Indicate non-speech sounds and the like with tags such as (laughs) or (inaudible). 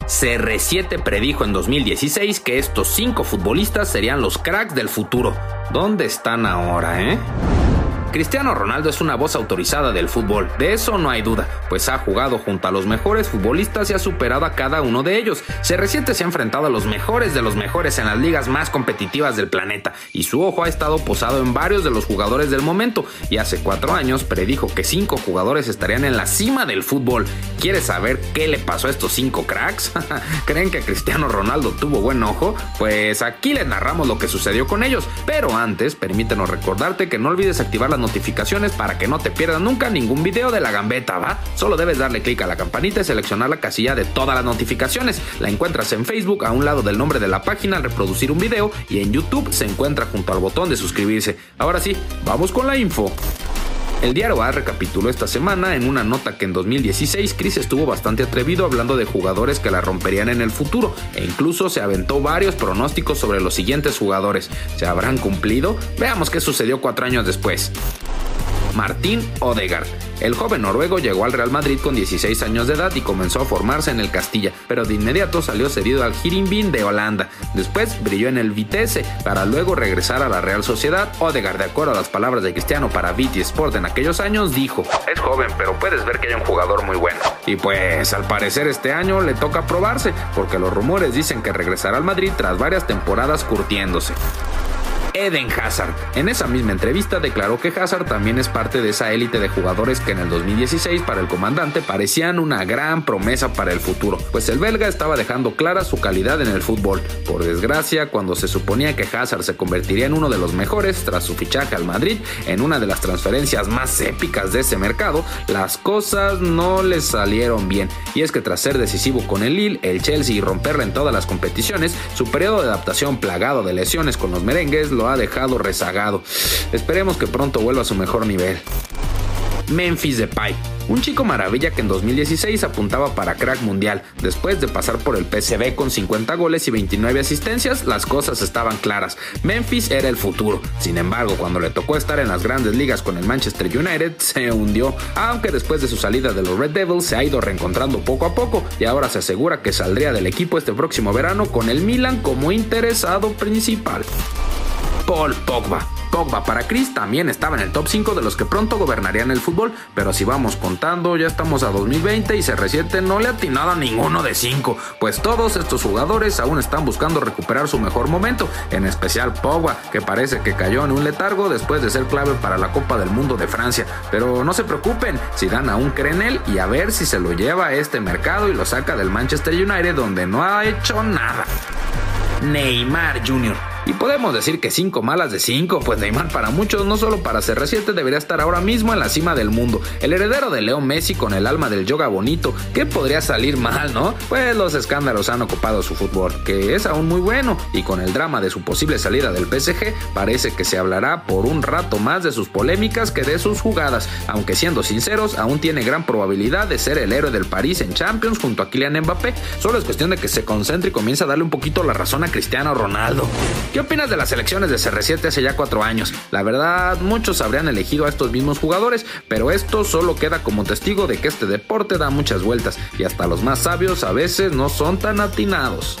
CR7 predijo en 2016 que estos cinco futbolistas serían los cracks del futuro. ¿Dónde están ahora, eh? Cristiano Ronaldo es una voz autorizada del fútbol, de eso no hay duda, pues ha jugado junto a los mejores futbolistas y ha superado a cada uno de ellos. Se reciente se ha enfrentado a los mejores de los mejores en las ligas más competitivas del planeta, y su ojo ha estado posado en varios de los jugadores del momento, y hace cuatro años predijo que cinco jugadores estarían en la cima del fútbol. ¿Quieres saber qué le pasó a estos cinco cracks? (laughs) ¿Creen que Cristiano Ronaldo tuvo buen ojo? Pues aquí les narramos lo que sucedió con ellos, pero antes permítenos recordarte que no olvides activar la notificaciones para que no te pierdas nunca ningún video de la gambeta, ¿va? Solo debes darle clic a la campanita y seleccionar la casilla de todas las notificaciones. La encuentras en Facebook a un lado del nombre de la página al reproducir un video y en YouTube se encuentra junto al botón de suscribirse. Ahora sí, vamos con la info. El diario A recapituló esta semana en una nota que en 2016 Chris estuvo bastante atrevido hablando de jugadores que la romperían en el futuro e incluso se aventó varios pronósticos sobre los siguientes jugadores. ¿Se habrán cumplido? Veamos qué sucedió cuatro años después. Martín Odegaard. El joven noruego llegó al Real Madrid con 16 años de edad y comenzó a formarse en el Castilla, pero de inmediato salió cedido al Hirimbin de Holanda. Después brilló en el Vitesse para luego regresar a la Real Sociedad. Odegaard, de acuerdo a las palabras de Cristiano para BT Sport en aquellos años, dijo: Es joven, pero puedes ver que hay un jugador muy bueno. Y pues, al parecer, este año le toca probarse, porque los rumores dicen que regresará al Madrid tras varias temporadas curtiéndose. Eden Hazard. En esa misma entrevista declaró que Hazard también es parte de esa élite de jugadores que en el 2016 para el comandante parecían una gran promesa para el futuro, pues el belga estaba dejando clara su calidad en el fútbol. Por desgracia, cuando se suponía que Hazard se convertiría en uno de los mejores tras su fichaje al Madrid, en una de las transferencias más épicas de ese mercado, las cosas no le salieron bien. Y es que tras ser decisivo con el Lille, el Chelsea y romperla en todas las competiciones, su periodo de adaptación plagado de lesiones con los merengues ha dejado rezagado. Esperemos que pronto vuelva a su mejor nivel. Memphis Depay, un chico maravilla que en 2016 apuntaba para crack mundial. Después de pasar por el PSV con 50 goles y 29 asistencias, las cosas estaban claras. Memphis era el futuro. Sin embargo, cuando le tocó estar en las grandes ligas con el Manchester United, se hundió. Aunque después de su salida de los Red Devils se ha ido reencontrando poco a poco y ahora se asegura que saldría del equipo este próximo verano con el Milan como interesado principal. Paul Pogba. Pogba para Chris también estaba en el top 5 de los que pronto gobernarían el fútbol, pero si vamos contando, ya estamos a 2020 y CR7 no le ha atinado a ninguno de 5, pues todos estos jugadores aún están buscando recuperar su mejor momento, en especial Pogba, que parece que cayó en un letargo después de ser clave para la Copa del Mundo de Francia. Pero no se preocupen, si dan aún creen él y a ver si se lo lleva a este mercado y lo saca del Manchester United donde no ha hecho nada. Neymar Jr. Y podemos decir que 5 malas de 5, pues Neymar para muchos, no solo para ser reciente, debería estar ahora mismo en la cima del mundo. El heredero de Leo Messi con el alma del yoga bonito. ¿Qué podría salir mal, no? Pues los escándalos han ocupado su fútbol, que es aún muy bueno, y con el drama de su posible salida del PSG, parece que se hablará por un rato más de sus polémicas que de sus jugadas, aunque siendo sinceros, aún tiene gran probabilidad de ser el héroe del París en Champions junto a Kylian Mbappé. Solo es cuestión de que se concentre y comience a darle un poquito la razón a Cristiano Ronaldo. ¿Qué opinas de las elecciones de CR7 hace ya cuatro años? La verdad, muchos habrían elegido a estos mismos jugadores, pero esto solo queda como testigo de que este deporte da muchas vueltas y hasta los más sabios a veces no son tan atinados.